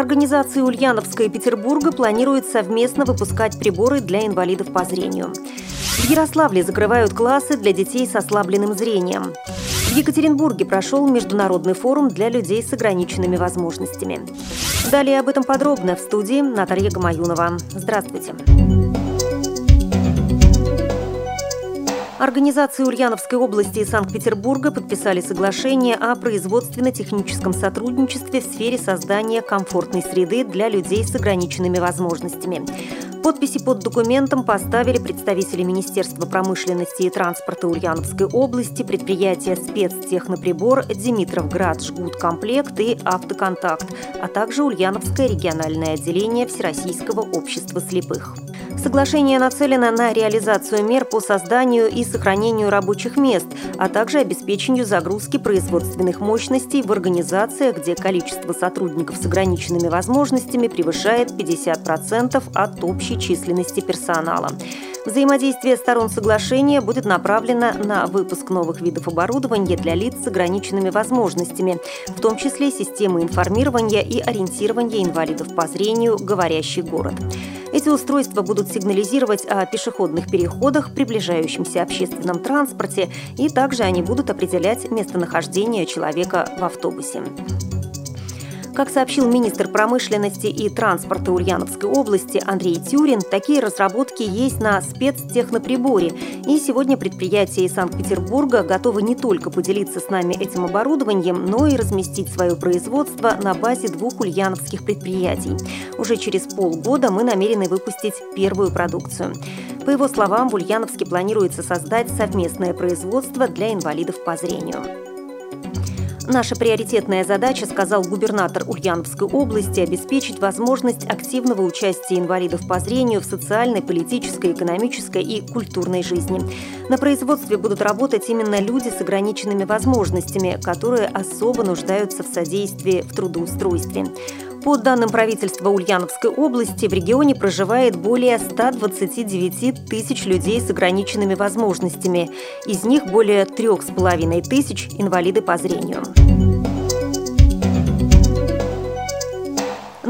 Организации Ульяновска и Петербурга планируют совместно выпускать приборы для инвалидов по зрению. В Ярославле закрывают классы для детей с ослабленным зрением. В Екатеринбурге прошел международный форум для людей с ограниченными возможностями. Далее об этом подробно в студии Наталья Гамаюнова. Здравствуйте. Организации Ульяновской области и Санкт-Петербурга подписали соглашение о производственно-техническом сотрудничестве в сфере создания комфортной среды для людей с ограниченными возможностями. Подписи под документом поставили представители Министерства промышленности и транспорта Ульяновской области, предприятия «Спецтехноприбор», «Димитровград», «Жгут комплект» и «Автоконтакт», а также Ульяновское региональное отделение Всероссийского общества слепых. Соглашение нацелено на реализацию мер по созданию и сохранению рабочих мест, а также обеспечению загрузки производственных мощностей в организациях, где количество сотрудников с ограниченными возможностями превышает 50% от общей численности персонала. Взаимодействие сторон соглашения будет направлено на выпуск новых видов оборудования для лиц с ограниченными возможностями, в том числе системы информирования и ориентирования инвалидов по зрению «Говорящий город». Эти устройства будут сигнализировать о пешеходных переходах, приближающемся общественном транспорте, и также они будут определять местонахождение человека в автобусе. Как сообщил министр промышленности и транспорта Ульяновской области Андрей Тюрин, такие разработки есть на спецтехноприборе. И сегодня предприятия из Санкт-Петербурга готовы не только поделиться с нами этим оборудованием, но и разместить свое производство на базе двух ульяновских предприятий. Уже через полгода мы намерены выпустить первую продукцию. По его словам, в Ульяновске планируется создать совместное производство для инвалидов по зрению. Наша приоритетная задача, сказал губернатор Ульяновской области, обеспечить возможность активного участия инвалидов по зрению в социальной, политической, экономической и культурной жизни. На производстве будут работать именно люди с ограниченными возможностями, которые особо нуждаются в содействии в трудоустройстве. По данным правительства Ульяновской области, в регионе проживает более 129 тысяч людей с ограниченными возможностями. Из них более трех с половиной тысяч – инвалиды по зрению.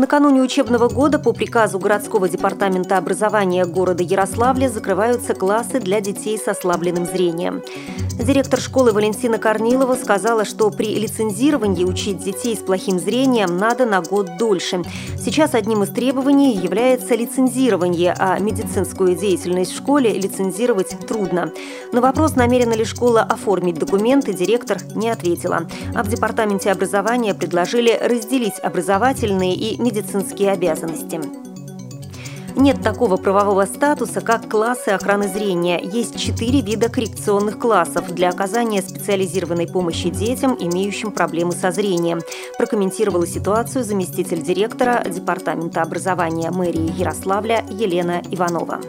Накануне учебного года по приказу городского департамента образования города Ярославля закрываются классы для детей с ослабленным зрением. Директор школы Валентина Корнилова сказала, что при лицензировании учить детей с плохим зрением надо на год дольше. Сейчас одним из требований является лицензирование, а медицинскую деятельность в школе лицензировать трудно. На вопрос, намерена ли школа оформить документы, директор не ответила. А в департаменте образования предложили разделить образовательные и медицинские медицинские обязанности. Нет такого правового статуса, как классы охраны зрения. Есть четыре вида коррекционных классов для оказания специализированной помощи детям, имеющим проблемы со зрением. Прокомментировала ситуацию заместитель директора Департамента образования мэрии Ярославля Елена Иванова.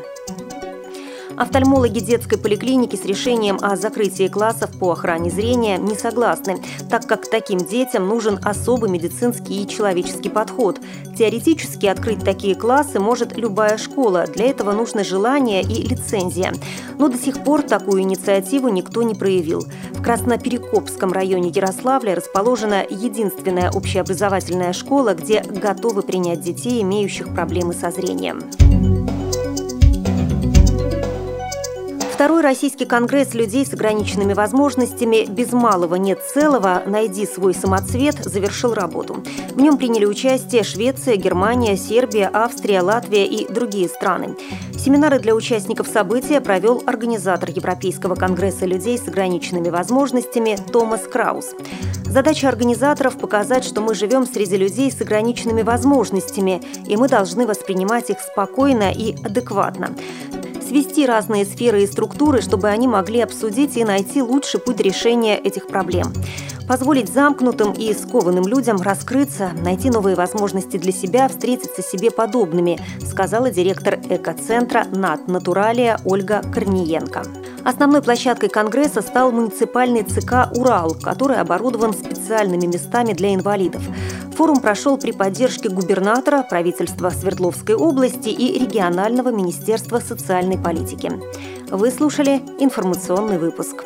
Офтальмологи детской поликлиники с решением о закрытии классов по охране зрения не согласны, так как таким детям нужен особый медицинский и человеческий подход. Теоретически открыть такие классы может любая школа. Для этого нужно желание и лицензия. Но до сих пор такую инициативу никто не проявил. В Красноперекопском районе Ярославля расположена единственная общеобразовательная школа, где готовы принять детей, имеющих проблемы со зрением. Второй российский конгресс людей с ограниченными возможностями «Без малого нет целого. Найди свой самоцвет» завершил работу. В нем приняли участие Швеция, Германия, Сербия, Австрия, Латвия и другие страны. Семинары для участников события провел организатор Европейского конгресса людей с ограниченными возможностями Томас Краус. Задача организаторов – показать, что мы живем среди людей с ограниченными возможностями, и мы должны воспринимать их спокойно и адекватно свести разные сферы и структуры, чтобы они могли обсудить и найти лучший путь решения этих проблем. Позволить замкнутым и скованным людям раскрыться, найти новые возможности для себя, встретиться себе подобными, сказала директор экоцентра «Нат Натуралия» Ольга Корниенко. Основной площадкой Конгресса стал муниципальный ЦК «Урал», который оборудован специальными местами для инвалидов. Форум прошел при поддержке губернатора, правительства Свердловской области и регионального министерства социальной политики. Вы слушали информационный выпуск.